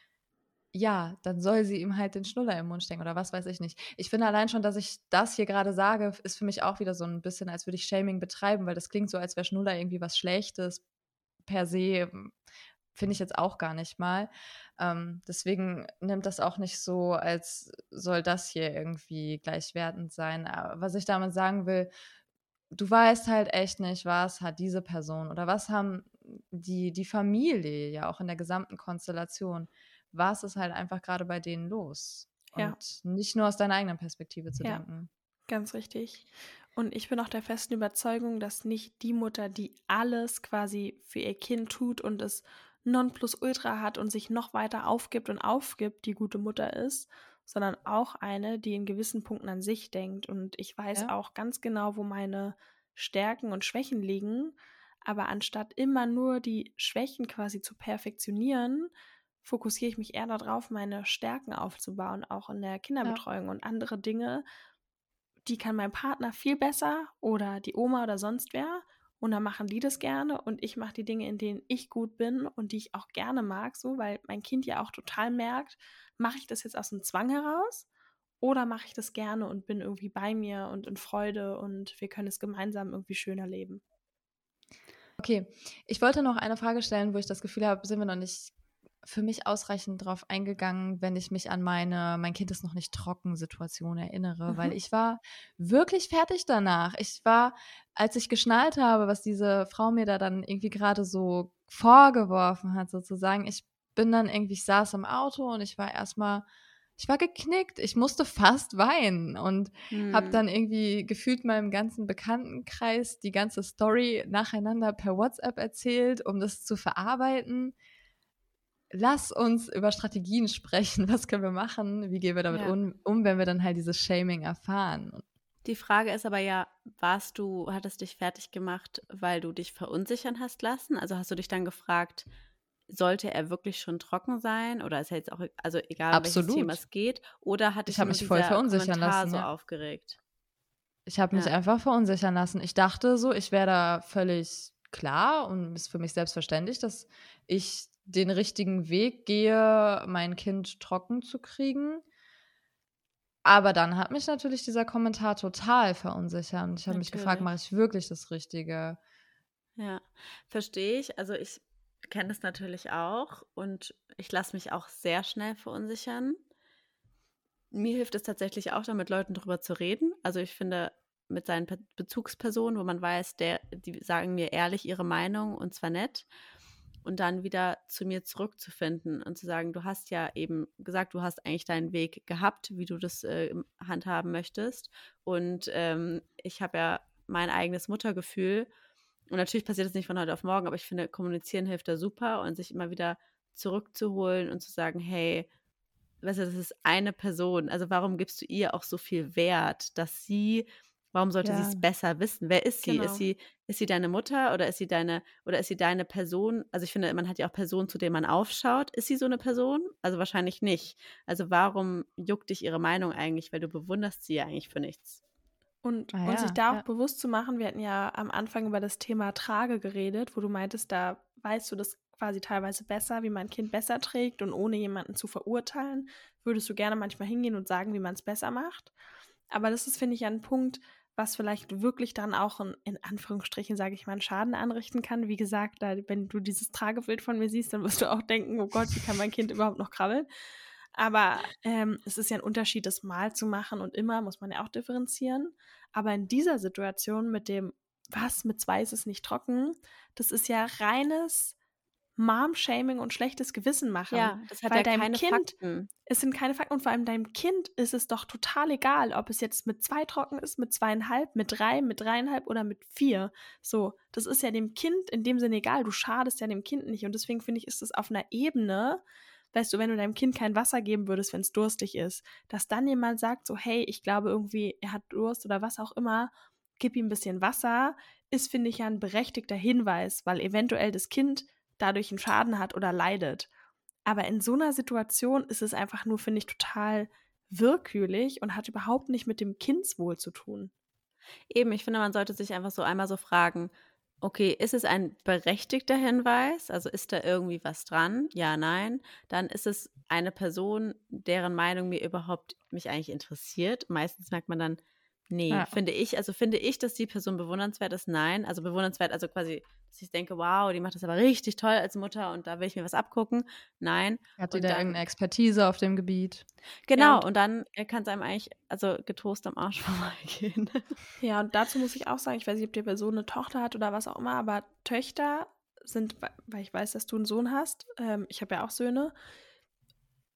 ja, dann soll sie ihm halt den Schnuller im Mund stecken oder was weiß ich nicht. Ich finde allein schon, dass ich das hier gerade sage, ist für mich auch wieder so ein bisschen, als würde ich Shaming betreiben, weil das klingt so, als wäre Schnuller irgendwie was Schlechtes per se. Finde ich jetzt auch gar nicht mal. Ähm, deswegen nimmt das auch nicht so, als soll das hier irgendwie gleichwertend sein. Aber was ich damit sagen will, du weißt halt echt nicht, was hat diese Person oder was haben die, die Familie ja auch in der gesamten Konstellation. Was ist halt einfach gerade bei denen los? Und ja. nicht nur aus deiner eigenen Perspektive zu ja, denken. Ganz richtig. Und ich bin auch der festen Überzeugung, dass nicht die Mutter, die alles quasi für ihr Kind tut und es Nonplusultra hat und sich noch weiter aufgibt und aufgibt, die gute Mutter ist, sondern auch eine, die in gewissen Punkten an sich denkt. Und ich weiß ja. auch ganz genau, wo meine Stärken und Schwächen liegen. Aber anstatt immer nur die Schwächen quasi zu perfektionieren, fokussiere ich mich eher darauf, meine Stärken aufzubauen, auch in der Kinderbetreuung ja. und andere Dinge, die kann mein Partner viel besser oder die Oma oder sonst wer. Und dann machen die das gerne und ich mache die Dinge, in denen ich gut bin und die ich auch gerne mag, so, weil mein Kind ja auch total merkt, mache ich das jetzt aus dem Zwang heraus oder mache ich das gerne und bin irgendwie bei mir und in Freude und wir können es gemeinsam irgendwie schöner leben. Okay, ich wollte noch eine Frage stellen, wo ich das Gefühl habe, sind wir noch nicht für mich ausreichend darauf eingegangen, wenn ich mich an meine mein Kind ist noch nicht trocken Situation erinnere, mhm. weil ich war wirklich fertig danach. Ich war, als ich geschnallt habe, was diese Frau mir da dann irgendwie gerade so vorgeworfen hat, sozusagen, ich bin dann irgendwie, ich saß im Auto und ich war erstmal, ich war geknickt, ich musste fast weinen und mhm. habe dann irgendwie gefühlt meinem ganzen Bekanntenkreis die ganze Story nacheinander per WhatsApp erzählt, um das zu verarbeiten lass uns über Strategien sprechen. (laughs) Was können wir machen? Wie gehen wir damit ja. um, um, wenn wir dann halt dieses Shaming erfahren? Die Frage ist aber ja, warst du, hattest dich fertig gemacht, weil du dich verunsichern hast lassen? Also hast du dich dann gefragt, sollte er wirklich schon trocken sein oder ist er jetzt auch, also egal, Absolut. welches Thema es geht, oder hat dich ich mich voll verunsichern Kommentar lassen, so ja. aufgeregt? Ich habe mich ja. einfach verunsichern lassen. Ich dachte so, ich wäre da völlig klar und ist für mich selbstverständlich, dass ich den richtigen Weg gehe, mein Kind trocken zu kriegen. Aber dann hat mich natürlich dieser Kommentar total verunsichert. Ich habe mich gefragt, mache ich wirklich das Richtige? Ja, verstehe ich. Also ich kenne es natürlich auch und ich lasse mich auch sehr schnell verunsichern. Mir hilft es tatsächlich auch, da mit Leuten drüber zu reden. Also ich finde, mit seinen Bezugspersonen, wo man weiß, der, die sagen mir ehrlich ihre Meinung und zwar nett und dann wieder zu mir zurückzufinden und zu sagen, du hast ja eben gesagt, du hast eigentlich deinen Weg gehabt, wie du das äh, handhaben möchtest. Und ähm, ich habe ja mein eigenes Muttergefühl. Und natürlich passiert das nicht von heute auf morgen, aber ich finde, kommunizieren hilft da super und sich immer wieder zurückzuholen und zu sagen, hey, weißt du, das ist eine Person. Also warum gibst du ihr auch so viel Wert, dass sie Warum sollte ja. sie es besser wissen? Wer ist sie? Genau. Ist sie? Ist sie deine Mutter oder ist sie deine oder ist sie deine Person? Also ich finde, man hat ja auch Personen, zu denen man aufschaut. Ist sie so eine Person? Also wahrscheinlich nicht. Also warum juckt dich ihre Meinung eigentlich? Weil du bewunderst sie ja eigentlich für nichts. Und, ah, und sich da auch ja. bewusst zu machen, wir hatten ja am Anfang über das Thema Trage geredet, wo du meintest, da weißt du das quasi teilweise besser, wie mein Kind besser trägt und ohne jemanden zu verurteilen, würdest du gerne manchmal hingehen und sagen, wie man es besser macht. Aber das ist, finde ich, ein Punkt, was vielleicht wirklich dann auch in, in Anführungsstrichen, sage ich mal, einen Schaden anrichten kann. Wie gesagt, da, wenn du dieses Tragebild von mir siehst, dann wirst du auch denken, oh Gott, wie kann mein Kind überhaupt noch krabbeln? Aber ähm, es ist ja ein Unterschied, das mal zu machen und immer muss man ja auch differenzieren. Aber in dieser Situation mit dem, was, mit zwei ist es nicht trocken, das ist ja reines Mom-Shaming und schlechtes Gewissen machen. Ja, das hat Weil ja deinem keine Kind, Fakten. Es sind keine Fakten und vor allem deinem Kind ist es doch total egal, ob es jetzt mit zwei trocken ist, mit zweieinhalb, mit drei, mit dreieinhalb oder mit vier. So, das ist ja dem Kind in dem Sinne egal. Du schadest ja dem Kind nicht. Und deswegen finde ich, ist es auf einer Ebene, weißt du, wenn du deinem Kind kein Wasser geben würdest, wenn es durstig ist, dass dann jemand sagt, so, hey, ich glaube irgendwie, er hat Durst oder was auch immer, gib ihm ein bisschen Wasser, ist, finde ich, ja ein berechtigter Hinweis, weil eventuell das Kind dadurch einen Schaden hat oder leidet. Aber in so einer Situation ist es einfach nur, finde ich, total willkürlich und hat überhaupt nicht mit dem Kindswohl zu tun. Eben, ich finde, man sollte sich einfach so einmal so fragen, okay, ist es ein berechtigter Hinweis? Also ist da irgendwie was dran? Ja, nein. Dann ist es eine Person, deren Meinung mir überhaupt mich eigentlich interessiert. Meistens merkt man dann, Nee, ja. finde ich. Also finde ich, dass die Person bewundernswert ist? Nein. Also bewundernswert, also quasi, dass ich denke, wow, die macht das aber richtig toll als Mutter und da will ich mir was abgucken. Nein. Hat die da irgendeine Expertise auf dem Gebiet? Genau, ja, und, und, dann kann es einem eigentlich, also getoast am Arsch (laughs) vorbeigehen. Ja, und dazu muss ich auch sagen, ich weiß nicht, ob die Person eine Tochter hat oder was auch immer, aber Töchter sind, weil ich weiß, dass du einen Sohn hast, ähm, ich habe ja auch Söhne,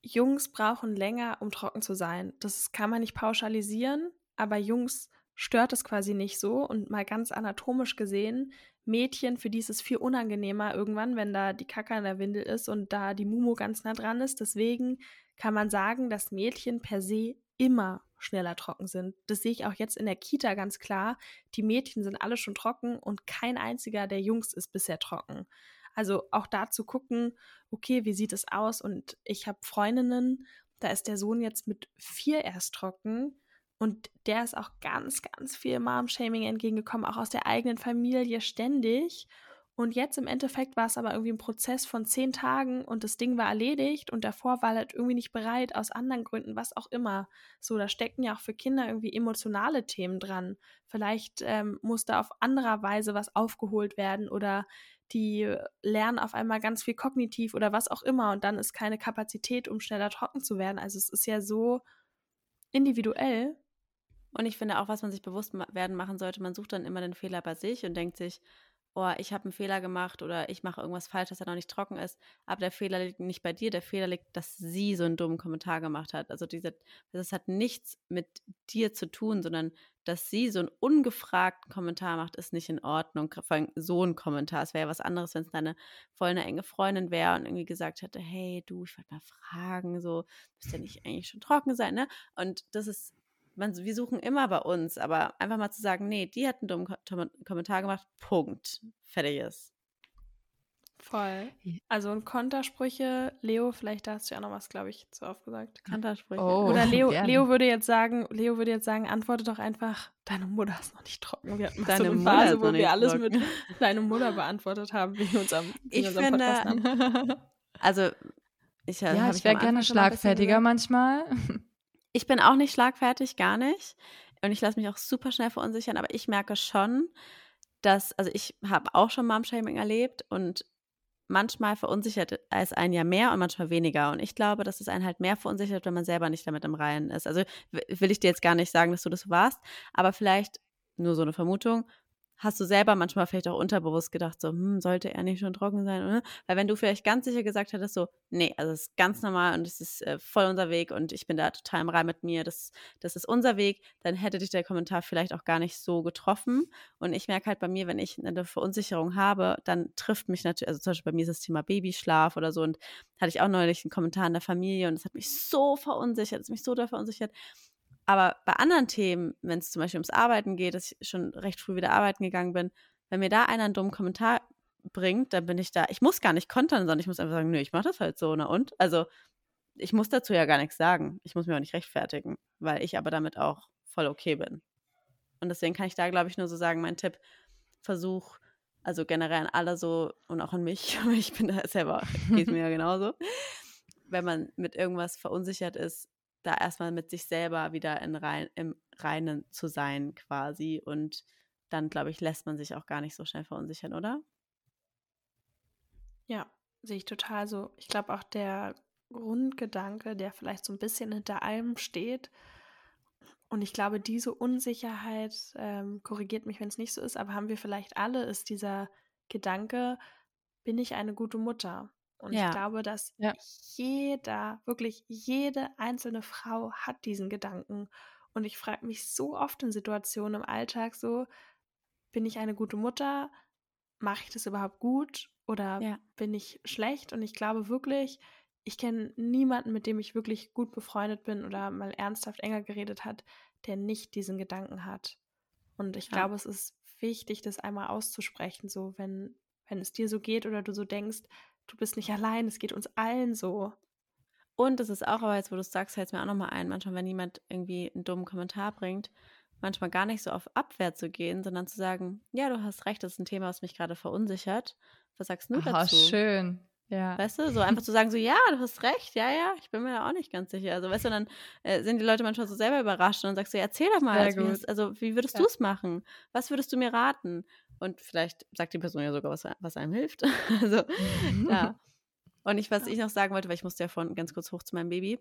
Jungs brauchen länger, um trocken zu sein. Das kann man nicht pauschalisieren aber Jungs stört es quasi nicht so und mal ganz anatomisch gesehen, Mädchen, für die ist es viel unangenehmer irgendwann, wenn da die Kacke an der Windel ist und da die Mumu ganz nah dran ist. Deswegen kann man sagen, dass Mädchen per se immer schneller trocken sind. Das sehe ich auch jetzt in der Kita ganz klar. Die Mädchen sind alle schon trocken und kein einziger der Jungs ist bisher trocken. Also auch da zu gucken, okay, wie sieht es aus? Und ich habe Freundinnen, da ist der Sohn jetzt mit vier erst trocken und der ist auch ganz, ganz viel Mom-Shaming entgegengekommen, auch aus der eigenen Familie ständig. Und jetzt im Endeffekt war es aber irgendwie ein Prozess von zehn Tagen und das Ding war erledigt und davor war er halt irgendwie nicht bereit, aus anderen Gründen, was auch immer. So, da stecken ja auch für Kinder irgendwie emotionale Themen dran. Vielleicht ähm, muss da auf anderer Weise was aufgeholt werden oder die lernen auf einmal ganz viel kognitiv oder was auch immer und dann ist keine Kapazität, um schneller trocken zu werden. Also es ist ja so individuell und ich finde auch, was man sich bewusst werden machen sollte, man sucht dann immer den Fehler bei sich und denkt sich, oh, ich habe einen Fehler gemacht oder ich mache irgendwas falsch, dass er noch nicht trocken ist. Aber der Fehler liegt nicht bei dir, der Fehler liegt, dass sie so einen dummen Kommentar gemacht hat. Also diese, das hat nichts mit dir zu tun, sondern dass sie so einen ungefragten Kommentar macht, ist nicht in Ordnung. Vor allem so ein Kommentar. Es wäre ja was anderes, wenn es deine voll eine enge Freundin wäre und irgendwie gesagt hätte, hey du, ich wollte mal fragen, so, müsste ja nicht eigentlich schon trocken sein, ne? Und das ist man, wir suchen immer bei uns, aber einfach mal zu sagen, nee, die hat einen dummen Ko Kommentar gemacht, Punkt. Fertig ist. Voll. Also ein Kontersprüche, Leo, vielleicht hast du ja noch was, glaube ich, zu oft gesagt. Kontersprüche. Oh, Oder Leo, Leo würde jetzt sagen, Leo würde jetzt sagen, antworte doch einfach, deine Mutter ist noch nicht trocken. Wir hatten deine so eine Phase, wo wir alles trocken. mit deine Mutter beantwortet haben, wie wir uns am ich unserem finde, Podcast haben. Also ich, äh, ja, ich wäre gerne schlagfertiger manchmal. Ich bin auch nicht schlagfertig, gar nicht. Und ich lasse mich auch super schnell verunsichern, aber ich merke schon, dass, also ich habe auch schon Mom-Shaming erlebt und manchmal verunsichert es einen ja mehr und manchmal weniger. Und ich glaube, dass es einen halt mehr verunsichert, wenn man selber nicht damit im Reinen ist. Also will ich dir jetzt gar nicht sagen, dass du das warst, aber vielleicht nur so eine Vermutung, hast du selber manchmal vielleicht auch unterbewusst gedacht, so, hm, sollte er nicht schon trocken sein, oder? Weil wenn du vielleicht ganz sicher gesagt hättest, so, nee, also es ist ganz normal und es ist äh, voll unser Weg und ich bin da total im Reim mit mir, das, das ist unser Weg, dann hätte dich der Kommentar vielleicht auch gar nicht so getroffen. Und ich merke halt bei mir, wenn ich eine Verunsicherung habe, dann trifft mich natürlich, also zum Beispiel bei mir ist das Thema Babyschlaf oder so und hatte ich auch neulich einen Kommentar in der Familie und es hat mich so verunsichert, es hat mich so da verunsichert. Aber bei anderen Themen, wenn es zum Beispiel ums Arbeiten geht, dass ich schon recht früh wieder arbeiten gegangen bin, wenn mir da einer einen dummen Kommentar bringt, dann bin ich da, ich muss gar nicht kontern, sondern ich muss einfach sagen, nö, ich mache das halt so, ne? Und? Also, ich muss dazu ja gar nichts sagen. Ich muss mir auch nicht rechtfertigen, weil ich aber damit auch voll okay bin. Und deswegen kann ich da, glaube ich, nur so sagen, mein Tipp, versuch, also generell an alle so und auch an mich, (laughs) ich bin da selber, geht mir ja (laughs) genauso. Wenn man mit irgendwas verunsichert ist, da erstmal mit sich selber wieder in rein, im Reinen zu sein quasi. Und dann, glaube ich, lässt man sich auch gar nicht so schnell verunsichern, oder? Ja, sehe ich total so. Ich glaube auch der Grundgedanke, der vielleicht so ein bisschen hinter allem steht, und ich glaube, diese Unsicherheit, ähm, korrigiert mich, wenn es nicht so ist, aber haben wir vielleicht alle, ist dieser Gedanke, bin ich eine gute Mutter? Und ja. ich glaube, dass ja. jeder, wirklich jede einzelne Frau hat diesen Gedanken. Und ich frage mich so oft in Situationen im Alltag so, bin ich eine gute Mutter? Mache ich das überhaupt gut? Oder ja. bin ich schlecht? Und ich glaube wirklich, ich kenne niemanden, mit dem ich wirklich gut befreundet bin oder mal ernsthaft enger geredet hat, der nicht diesen Gedanken hat. Und ich glaube, es ist wichtig, das einmal auszusprechen, so wenn, wenn es dir so geht oder du so denkst, du bist nicht allein, es geht uns allen so. Und es ist auch, aber jetzt, wo du es sagst, fällt es mir auch nochmal ein, manchmal, wenn jemand irgendwie einen dummen Kommentar bringt, manchmal gar nicht so auf Abwehr zu gehen, sondern zu sagen, ja, du hast recht, das ist ein Thema, was mich gerade verunsichert. Was sagst du dazu? schön. Ja. Weißt du, so einfach zu sagen, so, ja, du hast recht, ja, ja, ich bin mir da auch nicht ganz sicher. Also, weißt du, dann äh, sind die Leute manchmal so selber überrascht und dann sagst du, ja, erzähl doch mal, also, wie, also, wie würdest ja. du es machen? Was würdest du mir raten? Und vielleicht sagt die Person ja sogar, was, was einem hilft. (laughs) also, ja. Und ich, was ich noch sagen wollte, weil ich musste ja vorhin ganz kurz hoch zu meinem Baby.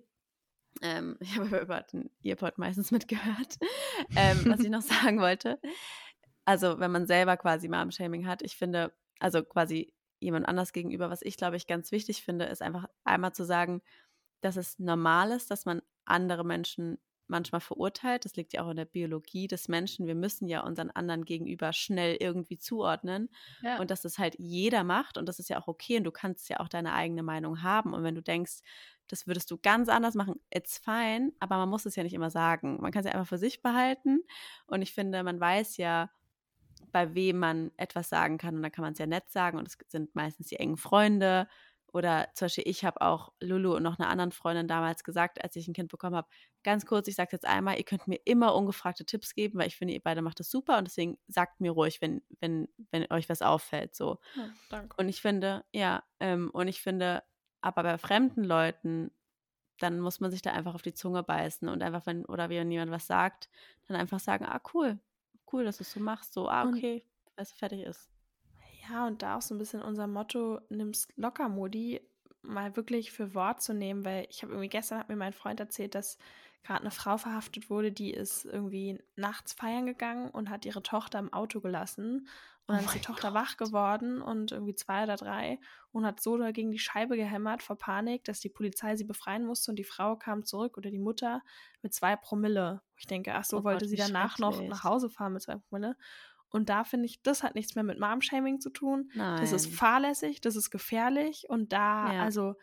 Ähm, (laughs) ich habe über den Earpod meistens mitgehört. ähm, was ich (laughs) noch sagen wollte. Also, wenn man selber quasi Mom-Shaming hat, ich finde, also quasi jemand anders gegenüber, was ich glaube ich ganz wichtig finde, ist einfach einmal zu sagen, dass es normal ist, dass man andere Menschen manchmal verurteilt. Das liegt ja auch in der Biologie des Menschen. Wir müssen ja unseren anderen gegenüber schnell irgendwie zuordnen. Ja. Und dass das halt jeder macht und das ist ja auch okay und du kannst ja auch deine eigene Meinung haben. Und wenn du denkst, das würdest du ganz anders machen, it's fine, aber man muss es ja nicht immer sagen. Man kann es ja einfach für sich behalten. Und ich finde, man weiß ja, bei wem man etwas sagen kann und dann kann man es ja nett sagen und es sind meistens die engen Freunde oder zum Beispiel, ich habe auch Lulu und noch einer anderen Freundin damals gesagt, als ich ein Kind bekommen habe, ganz kurz, ich sage jetzt einmal, ihr könnt mir immer ungefragte Tipps geben, weil ich finde, ihr beide macht das super und deswegen sagt mir ruhig, wenn, wenn, wenn euch was auffällt. So. Ja, danke. Und ich finde, ja, ähm, und ich finde, aber bei fremden Leuten, dann muss man sich da einfach auf die Zunge beißen und einfach, wenn, oder wenn jemand was sagt, dann einfach sagen, ah, cool, cool, dass du es so machst, so, ah, okay, weil es fertig ist. Ja, und da auch so ein bisschen unser Motto, nimm's locker, Modi, mal wirklich für Wort zu nehmen, weil ich habe irgendwie gestern hat mir mein Freund erzählt, dass gerade eine Frau verhaftet wurde, die ist irgendwie nachts feiern gegangen und hat ihre Tochter im Auto gelassen. Und dann oh ist die Tochter Gott. wach geworden und irgendwie zwei oder drei und hat so gegen die Scheibe gehämmert vor Panik, dass die Polizei sie befreien musste und die Frau kam zurück oder die Mutter mit zwei Promille. Ich denke, ach so, oh wollte Gott, sie danach noch nach Hause fahren mit zwei Promille. Und da finde ich, das hat nichts mehr mit Mom-Shaming zu tun. Nein. Das ist fahrlässig, das ist gefährlich. Und da, ja. also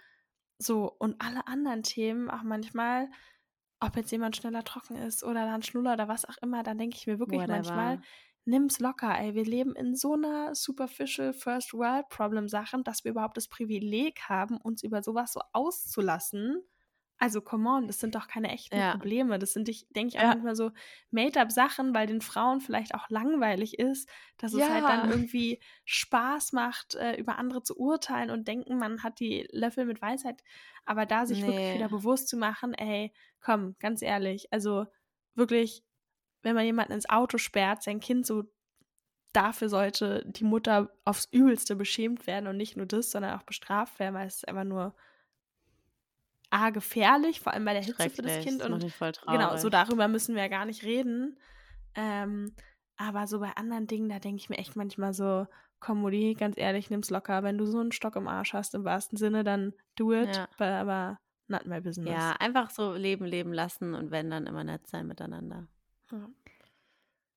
so, und alle anderen Themen, auch manchmal, ob jetzt jemand schneller trocken ist oder dann schnuller oder was auch immer, dann denke ich mir wirklich Whatever. manchmal, nimm's locker, ey. Wir leben in so einer superficial First World Problem Sachen, dass wir überhaupt das Privileg haben, uns über sowas so auszulassen. Also, come on, das sind doch keine echten ja. Probleme. Das sind, ich denke ich, auch ja. manchmal so Made-up-Sachen, weil den Frauen vielleicht auch langweilig ist, dass ja. es halt dann irgendwie Spaß macht, äh, über andere zu urteilen und denken, man hat die Löffel mit Weisheit. Aber da sich nee. wirklich wieder bewusst zu machen, ey, komm, ganz ehrlich, also wirklich, wenn man jemanden ins Auto sperrt, sein Kind so dafür sollte die Mutter aufs Übelste beschämt werden und nicht nur das, sondern auch bestraft werden, weil es einfach nur A, gefährlich, vor allem bei der Hitze für das Kind. Und genau, so darüber müssen wir ja gar nicht reden. Ähm, aber so bei anderen Dingen, da denke ich mir echt manchmal so, komm, Mutti, ganz ehrlich, nimm's locker. Wenn du so einen Stock im Arsch hast, im wahrsten Sinne, dann do it. Ja. Aber, aber not my business. Ja, einfach so leben, leben lassen und wenn, dann immer nett sein miteinander. Ja.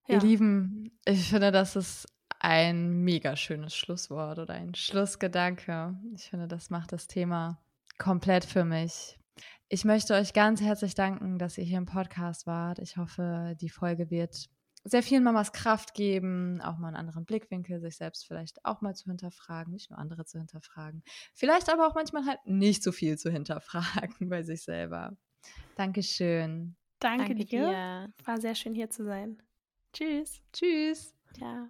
Ihr Lieben, ich finde, das ist ein mega schönes Schlusswort oder ein Schlussgedanke. Ich finde, das macht das Thema komplett für mich. Ich möchte euch ganz herzlich danken, dass ihr hier im Podcast wart. Ich hoffe, die Folge wird sehr vielen Mamas Kraft geben, auch mal einen anderen Blickwinkel, sich selbst vielleicht auch mal zu hinterfragen, nicht nur andere zu hinterfragen. Vielleicht aber auch manchmal halt nicht so viel zu hinterfragen (laughs) bei sich selber. Dankeschön. Danke, Danke dir. dir. War sehr schön hier zu sein. Tschüss. Tschüss. Ja.